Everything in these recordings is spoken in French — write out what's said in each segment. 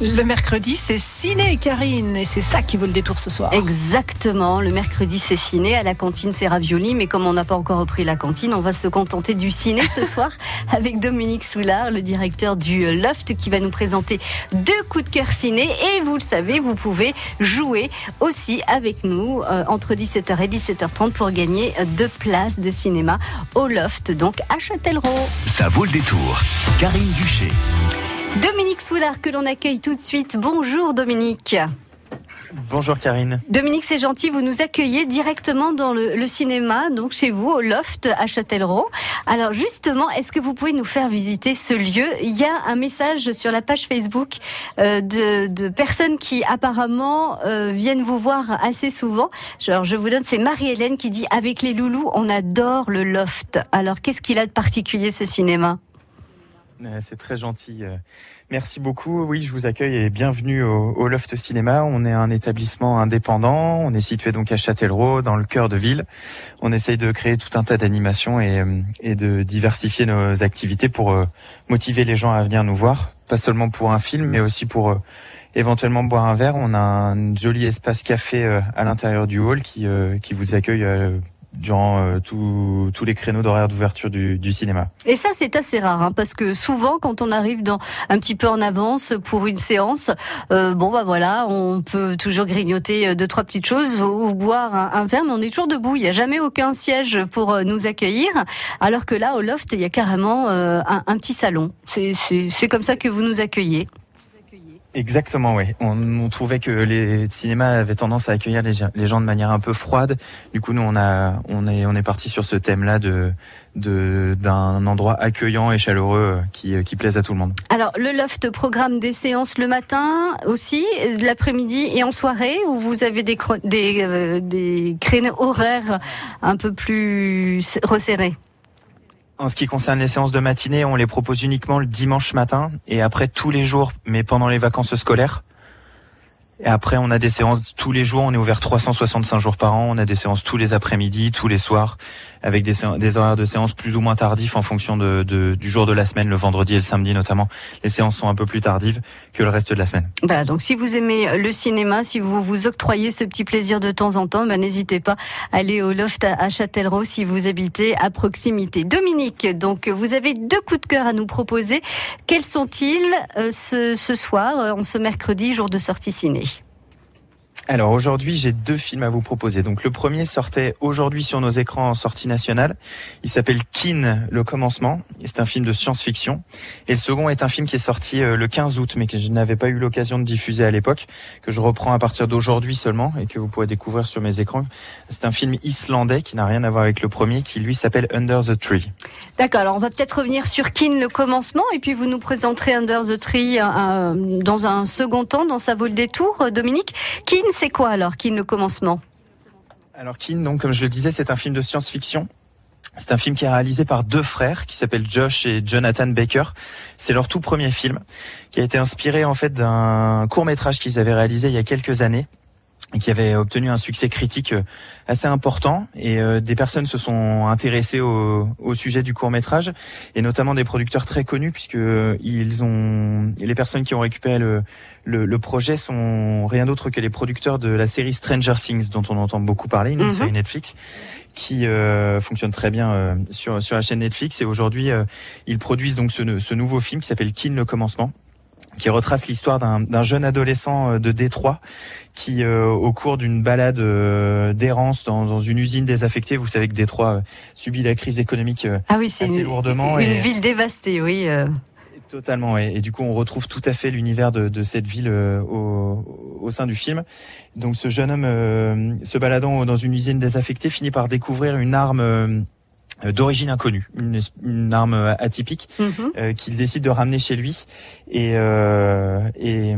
Le mercredi, c'est ciné, Karine, et c'est ça qui vaut le détour ce soir. Exactement. Le mercredi, c'est ciné. À la cantine, c'est ravioli. Mais comme on n'a pas encore repris la cantine, on va se contenter du ciné ce soir avec Dominique Soulard, le directeur du Loft, qui va nous présenter deux coups de cœur ciné. Et vous le savez, vous pouvez jouer aussi avec nous euh, entre 17h et 17h30 pour gagner deux places de cinéma au Loft, donc à Châtellerault. Ça vaut le détour. Karine Duché. Dominique Soulard que l'on accueille tout de suite. Bonjour Dominique. Bonjour Karine. Dominique, c'est gentil, vous nous accueillez directement dans le, cinéma, donc chez vous, au Loft à Châtellerault. Alors justement, est-ce que vous pouvez nous faire visiter ce lieu? Il y a un message sur la page Facebook euh, de, personnes qui apparemment euh, viennent vous voir assez souvent. Alors je vous donne, c'est Marie-Hélène qui dit, avec les loulous, on adore le Loft. Alors qu'est-ce qu'il a de particulier ce cinéma? C'est très gentil. Euh, merci beaucoup. Oui, je vous accueille et bienvenue au, Loft Cinéma. On est un établissement indépendant. On est situé donc à Châtellerault, dans le cœur de ville. On essaye de créer tout un tas d'animations et, euh, de diversifier nos activités pour euh, motiver les gens à venir nous voir. Pas seulement pour un film, mais aussi pour éventuellement boire un verre. On a un joli espace café à l'intérieur du hall qui, qui vous accueille durant euh, tous les créneaux d'horaire d'ouverture du, du, cinéma. Et ça, c'est assez rare, hein, parce que souvent, quand on arrive dans un petit peu en avance pour une séance, euh, bon bah voilà, on peut toujours grignoter euh, deux trois petites choses ou, boire un, verre, mais on est toujours debout. Il n'y a jamais aucun siège pour euh, nous accueillir, alors que là, au loft, il y a carrément un, un petit salon. C'est comme ça que vous nous accueillez. Exactement, oui. On, trouvait que les cinémas avaient tendance à accueillir les, gens de manière un peu froide. Du coup, nous, on a, on est, on est parti sur ce thème-là de, d'un endroit accueillant et chaleureux qui, qui plaise à tout le monde. Alors, le loft programme des séances le matin aussi, l'après-midi et en soirée, où vous avez des, des, euh, des créneaux horaires un peu plus resserrés? En ce qui concerne les séances de matinée, on les propose uniquement le dimanche matin et après tous les jours, mais pendant les vacances scolaires. Et après, on a des séances tous les jours. On est ouvert 365 jours par an. On a des séances tous les après-midi, tous les soirs, avec des, horaires de séances plus ou moins tardifs en fonction de, de, du jour de la semaine, le vendredi et le samedi notamment. Les séances sont un peu plus tardives que le reste de la semaine. Bah, donc, si vous aimez le cinéma, si vous vous octroyez ce petit plaisir de temps en temps, bah, n'hésitez pas à aller au loft à Châtellerault si vous habitez à proximité. Dominique, donc, vous avez deux coups de cœur à nous proposer. Quels sont-ils euh, ce, ce soir, euh, en ce mercredi, jour de sortie ciné? Alors aujourd'hui, j'ai deux films à vous proposer. Donc le premier sortait aujourd'hui sur nos écrans en sortie nationale. Il s'appelle Kin, le commencement. C'est un film de science-fiction. Et le second est un film qui est sorti euh, le 15 août, mais que je n'avais pas eu l'occasion de diffuser à l'époque, que je reprends à partir d'aujourd'hui seulement et que vous pourrez découvrir sur mes écrans. C'est un film islandais qui n'a rien à voir avec le premier, qui lui s'appelle Under the Tree. D'accord. Alors on va peut-être revenir sur Kin, le commencement, et puis vous nous présenterez Under the Tree euh, dans un second temps, dans sa vol des tours, Dominique. Kin, c'est quoi alors, Kin, le commencement? Alors Kin, donc, comme je le disais, c'est un film de science-fiction. C'est un film qui est réalisé par deux frères qui s'appellent Josh et Jonathan Baker. C'est leur tout premier film qui a été inspiré en fait d'un court métrage qu'ils avaient réalisé il y a quelques années qui avait obtenu un succès critique euh, assez important. Et euh, des personnes se sont intéressées au, au sujet du court métrage et notamment des producteurs très connus puisque euh, ils ont les personnes qui ont récupéré le, le, le projet sont rien d'autre que les producteurs de la série Stranger Things dont on entend beaucoup parler une mhm. série Netflix qui fonctionne très bien sur sur la chaîne Netflix. Et aujourd'hui ils produisent donc ce, ce nouveau film qui s'appelle Kin le commencement qui retrace l'histoire d'un jeune adolescent euh, de Détroit qui, euh, au cours d'une balade euh, d'errance dans, dans, une usine désaffectée, vous savez que Détroit subit la crise économique ah oui, c'est une, lourdement. Une ville dévastée, oui. Totalement, et, et, du coup on retrouve tout à fait l'univers de, de, cette ville au, au, sein du film. Donc ce jeune homme, se baladant dans une usine désaffectée, finit par découvrir une arme euh, d'origine inconnue, une, arme euh, atypique mhm. euh, qu'il décide de ramener chez lui et, euh, et,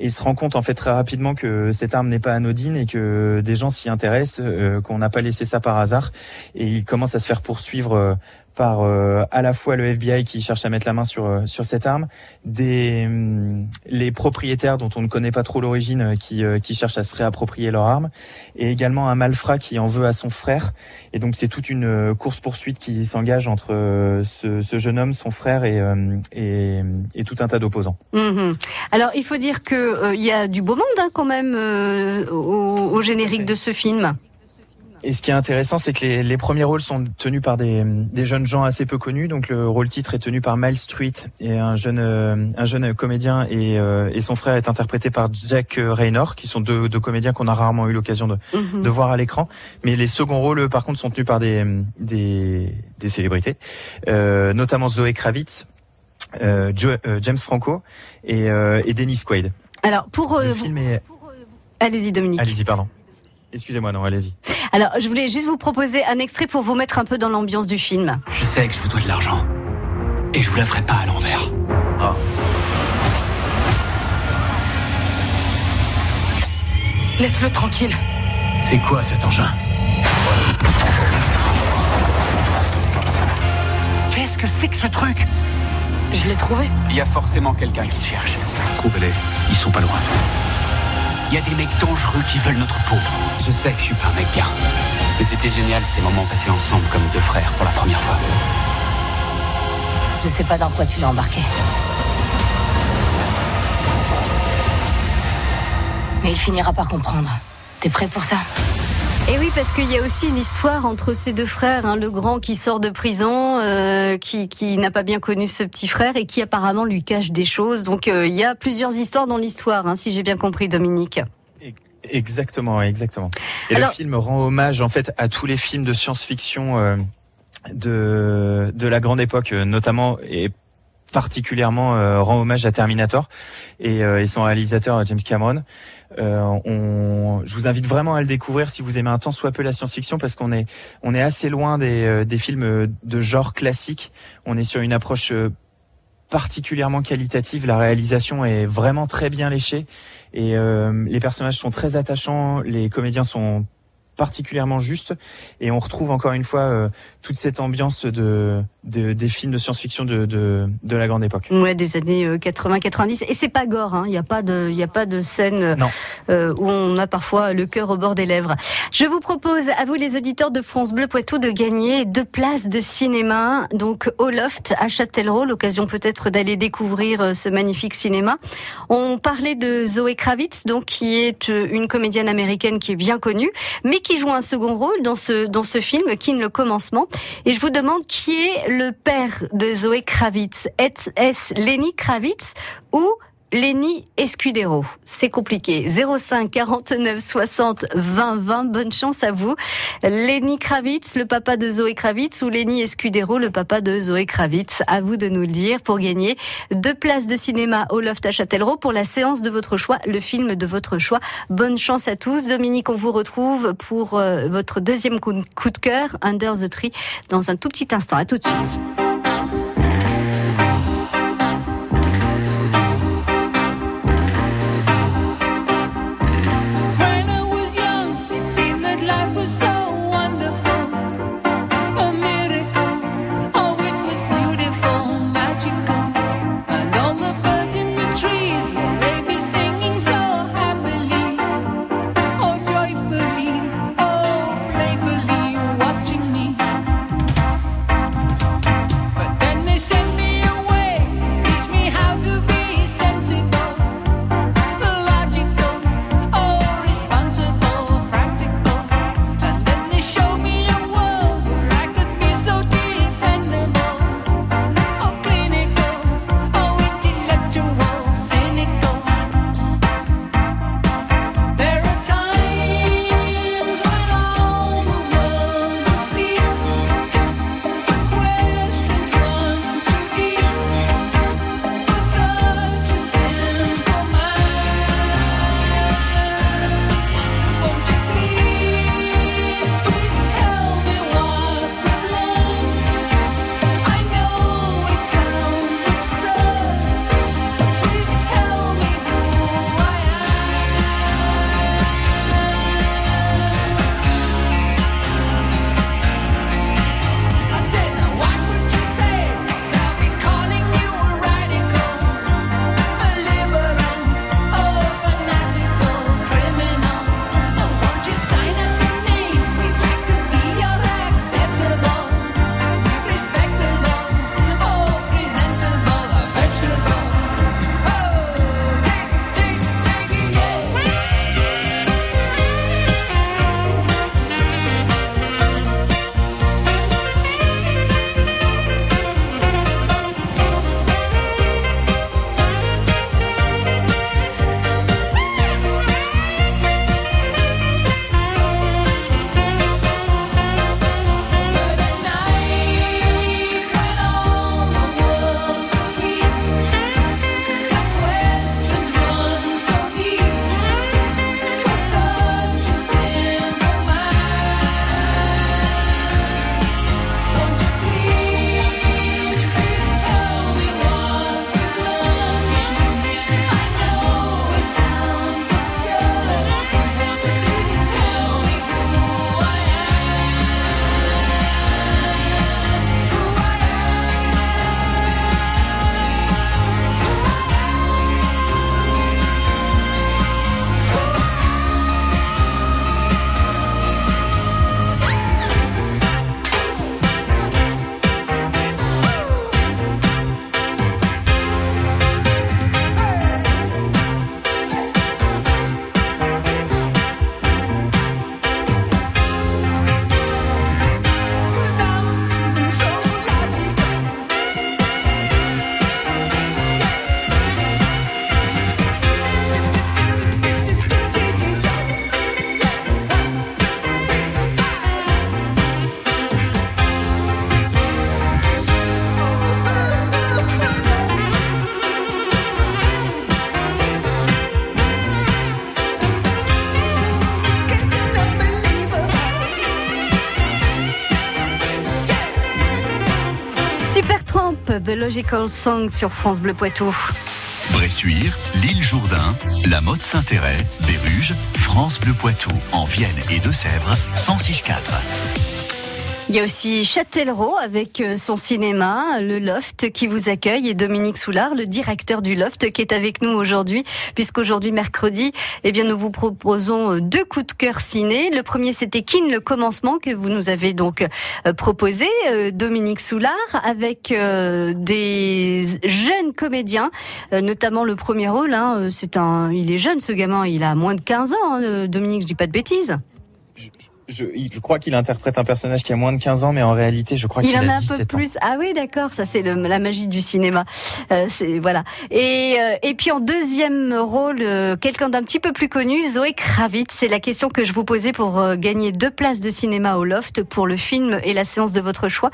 il se rend compte en fait très rapidement que cette arme n'est pas anodine et que des gens s'y intéressent, qu'on n'a pas laissé ça par hasard et il commence à se faire poursuivre par euh, à la fois le FBI qui cherche à mettre la main sur euh, sur cette arme, des hum, les propriétaires dont on ne connaît pas trop l'origine euh, qui qui cherchent à se réapproprier leur arme, et également un malfrat qui en veut à son frère. Et donc c'est toute une course poursuite qui s'engage entre ce, ce, jeune homme, son frère et et, et tout un tas d'opposants. Mhm. Alors il faut dire que il y a du beau monde hein, quand même au, au, générique de ce film. Et ce qui est intéressant, c'est que les, les, premiers rôles sont tenus par des, des, jeunes gens assez peu connus. Donc le rôle titre est tenu par Miles Street et un jeune euh, un jeune comédien et, euh, et, son frère est interprété par Jack Raynor, qui sont deux, deux comédiens qu'on a rarement eu l'occasion de, mhm. de, voir à l'écran. Mais les seconds rôles, par contre, sont tenus par des des, des célébrités, euh, notamment Zoé Kravitz, euh, James Franco et, et Dennis Quaid. Alors pour, le film est... allez-y Dominique. Allez-y, pardon. Excusez-moi, non, allez-y. Alors, je voulais juste vous proposer un extrait pour vous mettre un peu dans l'ambiance du film. Je sais que je vous dois de l'argent. Et je vous la ferai pas à l'envers. Oh. Laisse-le tranquille. C'est quoi cet engin? Qu'est-ce que c'est que ce truc? Je l'ai trouvé. Il y a forcément quelqu'un qui le cherche. Trouvez-les, ils sont pas loin. Il y a des mecs dangereux qui veulent notre peau. Je sais que je suis pas un mec bien. Mais c'était génial ces moments passés ensemble comme deux frères pour la première fois. Je sais pas dans quoi tu l'as embarqué. Mais il finira par comprendre. T'es prêt pour ça? Et oui, parce qu'il y a aussi une histoire entre ces deux frères, hein, le grand qui sort de prison, euh, qui, qui n'a pas bien connu ce petit frère et qui apparemment lui cache des choses. Donc euh, il y a plusieurs histoires dans l'histoire, hein, si j'ai bien compris, Dominique. Exactement, exactement. Et le film rend hommage en fait à tous les films de science-fiction euh, de de la grande époque, notamment et particulièrement euh, rend hommage à Terminator et, euh, son réalisateur James Cameron. Euh, on, je vous invite vraiment à le découvrir si vous aimez un tant soit peu la science-fiction parce qu'on est on est assez loin des, euh, des films de genre classique. On est sur une approche particulièrement qualitative. La réalisation est vraiment très bien léchée et les personnages sont très attachants. Les comédiens sont particulièrement juste et on retrouve encore une fois euh, toute cette ambiance de, de des films de science-fiction de, de, de la grande époque. Ouais, des années 80-90 euh, et c'est pas gore, hein. il n'y a pas de il a pas de scène euh, où on a parfois le cœur au bord des lèvres. Je vous propose à vous les auditeurs de France Bleu Poitou de gagner deux places de cinéma donc au Loft à Châtellerault, l'occasion peut-être d'aller découvrir ce magnifique cinéma. On parlait de Zoé Kravitz donc qui est une comédienne américaine qui est bien connue mais qui qui joue un second rôle dans ce, dans ce film, Kin le commencement. Et je vous demande qui est le père de Zoé Kravitz. Est-ce Lenny Kravitz ou Lenny Escudero. C'est compliqué. 05 49 60 20 20. Bonne chance à vous. Lenny Kravitz, le papa de Zoé Kravitz, ou Lenny Escudero, le papa de Zoé Kravitz. À vous de nous le dire pour gagner deux places de cinéma au Loft à Châtellerault pour la séance de votre choix, le film de votre choix. Bonne chance à tous. Dominique, on vous retrouve pour euh, votre deuxième coup de cœur, Under the Tree, dans un tout petit instant. À tout de suite. Biological Song sur France Bleu Poitou. Bressuire, l'île Jourdain, la Motte Saint-Héret, Béruges, France Bleu Poitou, en Vienne et Deux-Sèvres, 106.4. Il y a aussi Châtellerault avec euh, son cinéma, le Loft qui vous accueille et Dominique Soulard, le directeur du Loft qui est avec nous aujourd'hui puisqu'aujourd'hui mercredi, eh bien nous vous proposons euh, deux coups de cœur ciné. Le premier c'était Kin le commencement que vous nous avez donc euh, proposé Dominique Soulard avec des jeunes comédiens, notamment le premier rôle hein, c'est un il est jeune ce gamin, il a moins de 15 ans hein, Dominique, je dis pas de bêtises je, je crois qu'il interprète un personnage qui a moins de 15 ans, mais en réalité, je crois qu'il a 17 ans. Il en a un peu plus. Ah oui, d'accord. Ça, c'est la magie du cinéma. Euh, c'est voilà. Et euh, et puis en deuxième rôle, euh, quelqu'un d'un petit peu plus connu, Zoé Kravitz. C'est la question que je vous posais pour euh, gagner deux places de cinéma au Loft pour le film et la séance de votre choix.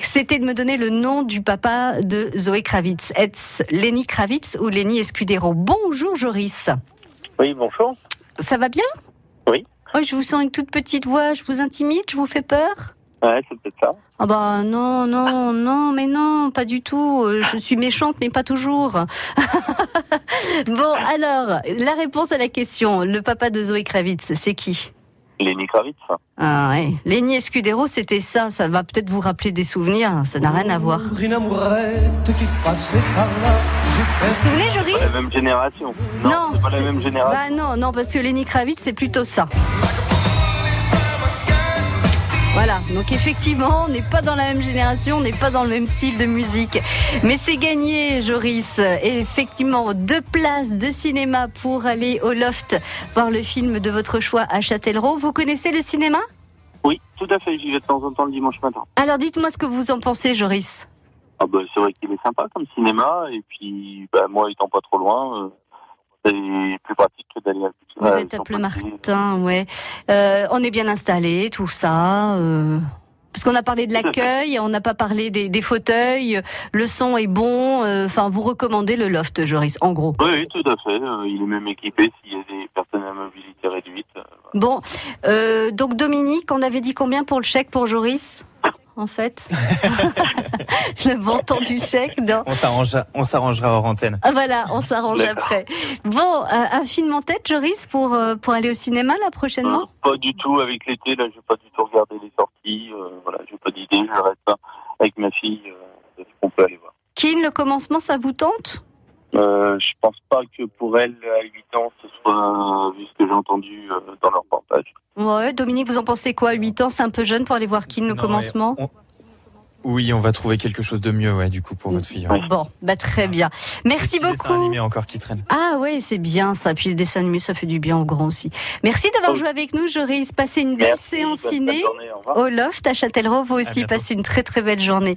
C'était de me donner le nom du papa de Zoé Kravitz. Est-ce Lenny Kravitz ou Lenny Escudero? Bonjour, Joris. Oui, bonjour. Ça va bien? Oui. Oh, je vous sens une toute petite voix, je vous intimide, je vous fais peur Ouais, c'est peut-être ça. Ah bah non, non, non, mais non, pas du tout. Euh, je suis méchante, mais pas toujours. bon, alors, la réponse à la question, le papa de Zoé Kravitz, c'est qui? Lenny Kravitz. Ah ouais, Lenny Escudero, c'était ça. Ça va peut-être vous rappeler des souvenirs. Ça n'a rien à voir. Vous vous souvenez, Joris Pas la même génération. Non, Non, c'est pas la même génération. Bah non, non, parce que Lenny Kravitz, c'est plutôt ça. Voilà, donc effectivement, on n'est pas dans la même génération, on n'est pas dans le même style de musique. Mais c'est gagné, Joris. Et effectivement, deux places de cinéma pour aller au loft voir le film de votre choix à Châtellerault. Vous connaissez le cinéma? Oui, tout à fait. J'y vais de temps en temps le dimanche matin. Alors dites-moi ce que vous en pensez, Joris. Ah bah, c'est vrai qu'il est sympa comme cinéma. Et puis, bah, moi, étant pas trop loin, euh, c'est plus pratique que d'aller à Vous êtes à Pleumartin, ouais. Euh, on est bien installé, tout ça. euh, Parce qu'on a parlé de l'accueil, on n'a pas parlé des, des fauteuils. Le son est bon. euh, Enfin, vous recommandez le loft, Joris, en gros. Oui, oui, tout à fait. Euh, il est même équipé s'il y a des personnes à mobilité réduite. Euh, Bon, euh, donc Dominique, on avait dit combien pour le chèque pour Joris? En fait, le montant du chèque, non On s'arrangera, on s'arrangera hors antenne. Ah, Voilà, on s'arrange après. Bon, euh, un film en tête, Joris, pour euh, pour aller au cinéma là prochainement? Pas du tout avec l'été. Là, je vais pas du tout regarder les sorties. Euh, voilà, j'ai pas d'idée. Je reste là avec ma fille. Euh, de ce qu'on peut aller voir. Kin, le commencement, ça vous tente? Euh, je pense pas que pour elle, à 8 ans, ce soit, euh, vu ce que j'ai entendu euh, dans leur reportage. Ouais, Dominique, vous en pensez quoi? 8 ans, c'est un peu jeune pour aller voir Kin, le commencement? on- Oui, on va trouver quelque chose de mieux, ouais, du coup, pour votre fille. ouais. Bon, bah très bien. Merci Petit dessin beaucoup. animé encore qui traîne. Ah ouais, c'est bien ça. Puis les dessins animés, ça fait du bien aux grands aussi. Merci d'avoir Oui. joué avec nous, Joris. Passez une belle Merci, séance ciné. au. Au Loft à Châtellerault, vous aussi passez une très très belle journée.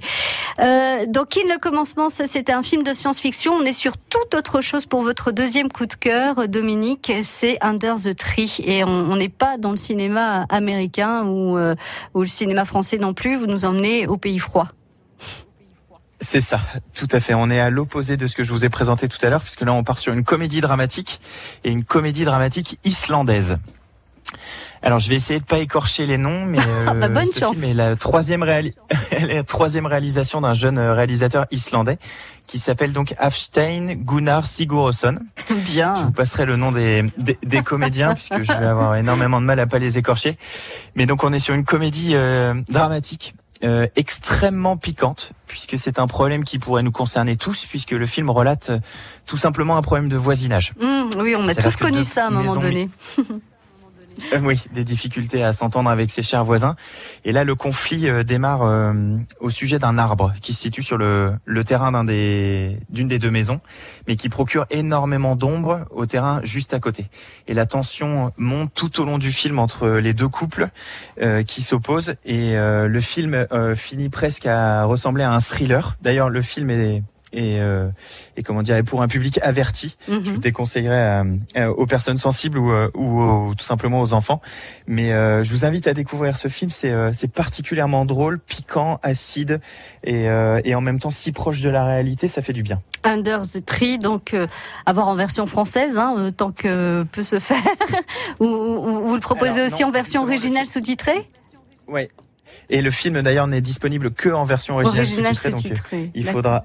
Euh, donc, In le commencement, c'était un film de science-fiction. On est sur toute autre chose pour votre deuxième coup de cœur, Dominique. C'est Under the Tree, et on on n'est pas dans le cinéma américain ou euh, ou le cinéma français non plus. Vous nous emmenez au pays froid. C'est ça, tout à fait. On est à l'opposé de ce que je vous ai présenté tout à l'heure, puisque là, on part sur une comédie dramatique et une comédie dramatique islandaise. Alors, je vais essayer de pas écorcher les noms, mais euh, Bah, bonne ce chance. film est la troisième, réali- la troisième réalisation d'un jeune réalisateur islandais qui s'appelle donc Hafstein Gunnar Sigurðsson. Bien. Je vous passerai le nom des, des, des comédiens puisque je vais avoir énormément de mal à pas les écorcher. Mais donc on est sur une comédie euh, dramatique. Euh, extrêmement piquante puisque c'est un problème qui pourrait nous concerner tous puisque le film relate euh, tout simplement un problème de voisinage. Mmh, oui, on a tous connu ça à un moment donné. Euh, oui, des difficultés à s'entendre avec ses chers voisins. Et là, le conflit euh, démarre euh, au sujet d'un arbre qui se situe sur le, le terrain d'un des d'une des deux maisons, mais qui procure énormément d'ombre au terrain juste à côté. Et la tension monte tout au long du film entre les deux couples euh, qui s'opposent. Et le film finit presque à ressembler à un thriller. D'ailleurs, le film est et, euh, et comment dire, pour un public averti. Je Mhm. le déconseillerais à- à- aux personnes sensibles ou, euh, ou aux- tout simplement aux enfants. Mais euh, je vous invite à découvrir ce film. C'est euh, particulièrement drôle, piquant, acide et, euh, et en même temps si proche de la réalité, ça fait du bien. Under the Tree, donc euh, avoir en version française, hein, euh, tant que peut se faire. ou, ou- vous le proposez Alors, aussi non, en version originale sous-titrée? Ouais. Et le film d'ailleurs n'est disponible que en version originale, Originale sous-titrée, donc euh, il faudra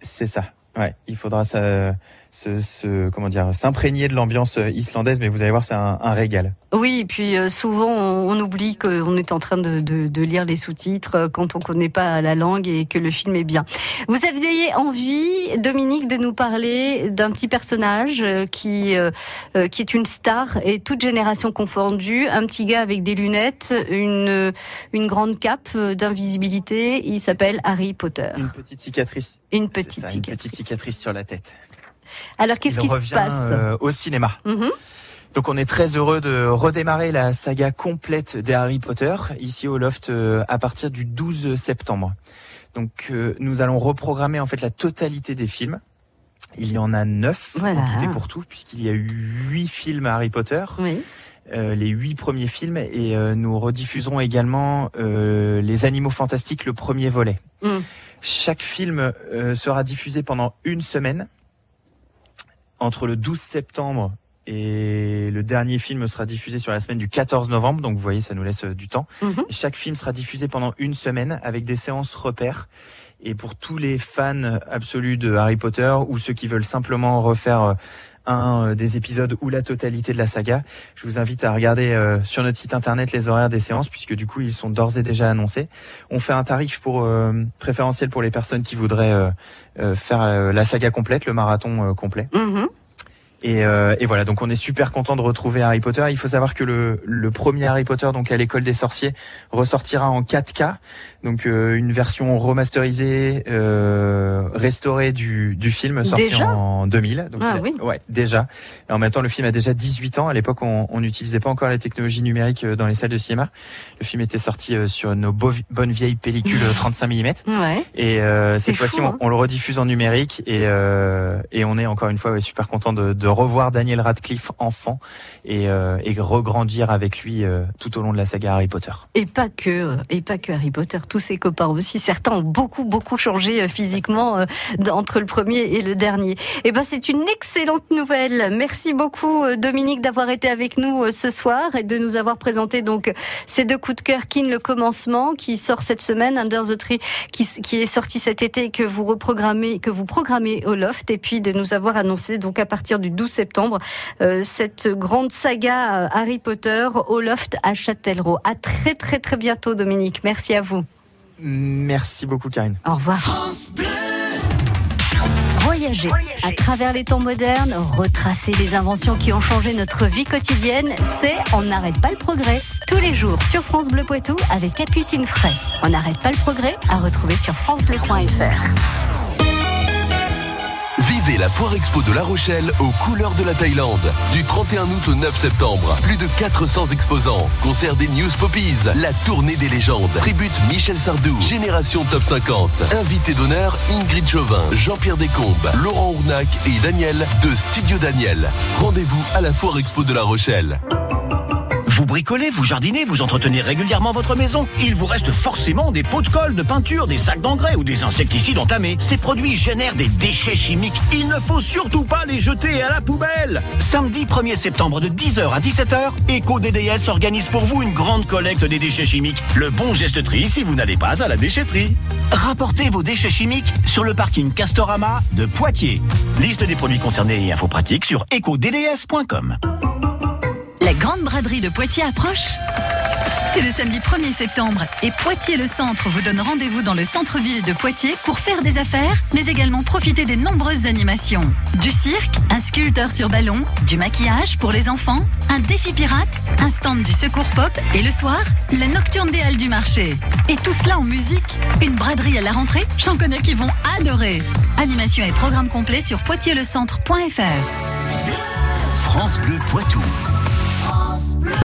C'est ça. Ouais, il faudra ça, se, se, comment dire s'imprégner de l'ambiance islandaise, mais vous allez voir, c'est un, un, régal. Oui, et puis euh, souvent on, on oublie qu'on est en train de, de, de lire les sous-titres euh, quand on connaît pas la langue et que le film est bien. Vous aviez envie, Dominique, de nous parler d'un petit personnage euh, qui qui est une star et toute génération confondue, un petit gars avec des lunettes, une une grande cape d'invisibilité. Il s'appelle Harry Potter. Une petite cicatrice. Une petite ça, cicatrice. Une petite cicatrice sur la tête. Alors qu'est-ce qui se passe? euh, Au cinéma. Mm -hmm. Donc on est très heureux de redémarrer la saga complète des Harry Potter ici au Loft euh, à partir du 12 septembre. Donc euh, nous allons reprogrammer en fait la totalité des films. Il y en a neuf voilà. en tout et pour tout puisqu'il y a eu huit films Harry Potter. Oui. Euh, les huit premiers films et euh, nous rediffuserons également euh, les Animaux Fantastiques, le premier volet. Mm. Chaque film sera diffusé pendant une semaine entre le 12 septembre et le dernier film sera diffusé sur la semaine du 14 novembre, donc vous voyez, ça nous laisse du temps. -hmm. Chaque film sera diffusé pendant une semaine avec des séances repères. Et pour tous les fans absolus de Harry Potter ou ceux qui veulent simplement refaire un des épisodes ou la totalité de la saga, je vous invite à regarder euh, sur notre site internet les horaires des séances puisque du coup ils sont d'ores et déjà annoncés. On fait un tarif pour euh, préférentiel pour les personnes qui voudraient euh, faire la saga complète, le marathon complet. Mm -hmm. Et, euh, et, voilà, donc on est super content de retrouver Harry Potter. Il faut savoir que le, le premier Harry Potter, donc à l'école des sorciers, ressortira en 4K, donc euh, une version remasterisée, euh, restaurée du, du film sorti déjà? en 2000. Donc ah, a, oui. Ouais, déjà. Et en même temps, le film a déjà 18 ans. À l'époque, on n'utilisait pas encore les technologies numériques euh, dans les salles de cinéma. Le film était sorti euh, sur nos bonnes vieilles pellicules 35 mm. Ouais. Et cette fois-ci, hein. on, on, le rediffuse en numérique et, et on est encore une fois ouais, super content de, de revoir Daniel Radcliffe enfant et, euh, et regrandir avec lui euh, tout au long de la saga Harry Potter. Et pas que, et pas que Harry Potter, tous ses copains aussi. Certains ont beaucoup, beaucoup changé euh, physiquement entre le premier et le dernier. Et ben, c'est une excellente nouvelle. Merci beaucoup, Dominique, d'avoir été avec nous ce soir et de nous avoir présenté donc ces deux coups de cœur, Kin le commencement, qui sort cette semaine, Under the Tree, qui, qui est sorti cet été, que vous reprogrammez, que vous programmez au Loft, et puis de nous avoir annoncé donc à partir du 12 septembre euh, cette grande saga euh, Harry Potter au Loft à Châtellerault. À très très très bientôt Dominique. Merci à vous. Merci beaucoup Karine. Au revoir. Voyager à travers les temps modernes, retracer les inventions qui ont changé notre vie quotidienne, c'est On n'arrête pas le progrès. Tous les jours sur France Bleu Poitou avec Capucine Fray. On n'arrête pas le progrès à retrouver sur francebleu.fr. Vivez la Foire Expo de La Rochelle aux couleurs de la Thaïlande. Du 31 août au 9 septembre, plus de 400 exposants. Concert des News Poppies, la tournée des légendes. Tribute Michel Sardou, Génération Top 50. Invité d'honneur Ingrid Chauvin, Jean-Pierre Descombes, Laurent Ournac et Daniel de Studio Daniel. Rendez-vous à la Foire Expo de La Rochelle. Vous bricolez, vous jardinez, vous entretenez régulièrement votre maison. Il vous reste forcément des pots de colle, de peinture, des sacs d'engrais ou des insecticides entamés. Ces produits génèrent des déchets chimiques. Il ne faut surtout pas les jeter à la poubelle. Samedi 1er septembre de 10h à 17h, EcoDDS organise pour vous une grande collecte des déchets chimiques. Le bon geste tri si vous n'allez pas à la déchetterie. Rapportez vos déchets chimiques sur le parking Castorama de Poitiers. Liste des produits concernés et infos pratiques sur ecodds.com. La grande braderie de Poitiers approche c'est le samedi 1er septembre et Poitiers le Centre vous donne rendez-vous dans le centre-ville de Poitiers pour faire des affaires, mais également profiter des nombreuses animations. Du cirque, un sculpteur sur ballon, du maquillage pour les enfants, un défi pirate, un stand du secours pop et le soir, la nocturne des halles du marché. Et tout cela en musique. Une braderie à la rentrée, j'en connais qui vont adorer. Animation et programme complet sur poitierslecentre.fr. France Bleu Poitou.